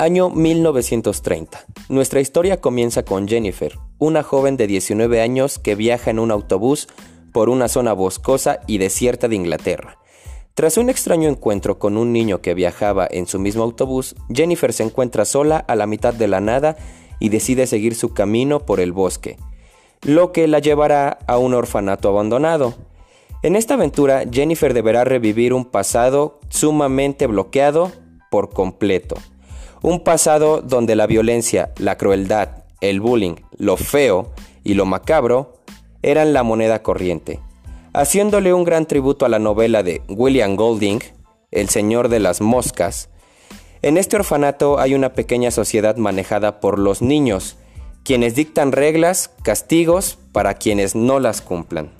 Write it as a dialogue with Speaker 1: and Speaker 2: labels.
Speaker 1: Año 1930. Nuestra historia comienza con Jennifer, una joven de 19 años que viaja en un autobús por una zona boscosa y desierta de Inglaterra. Tras un extraño encuentro con un niño que viajaba en su mismo autobús, Jennifer se encuentra sola a la mitad de la nada y decide seguir su camino por el bosque, lo que la llevará a un orfanato abandonado. En esta aventura, Jennifer deberá revivir un pasado sumamente bloqueado por completo. Un pasado donde la violencia, la crueldad, el bullying, lo feo y lo macabro eran la moneda corriente, haciéndole un gran tributo a la novela de William Golding, El Señor de las Moscas. En este orfanato hay una pequeña sociedad manejada por los niños, quienes dictan reglas, castigos para quienes no las cumplan.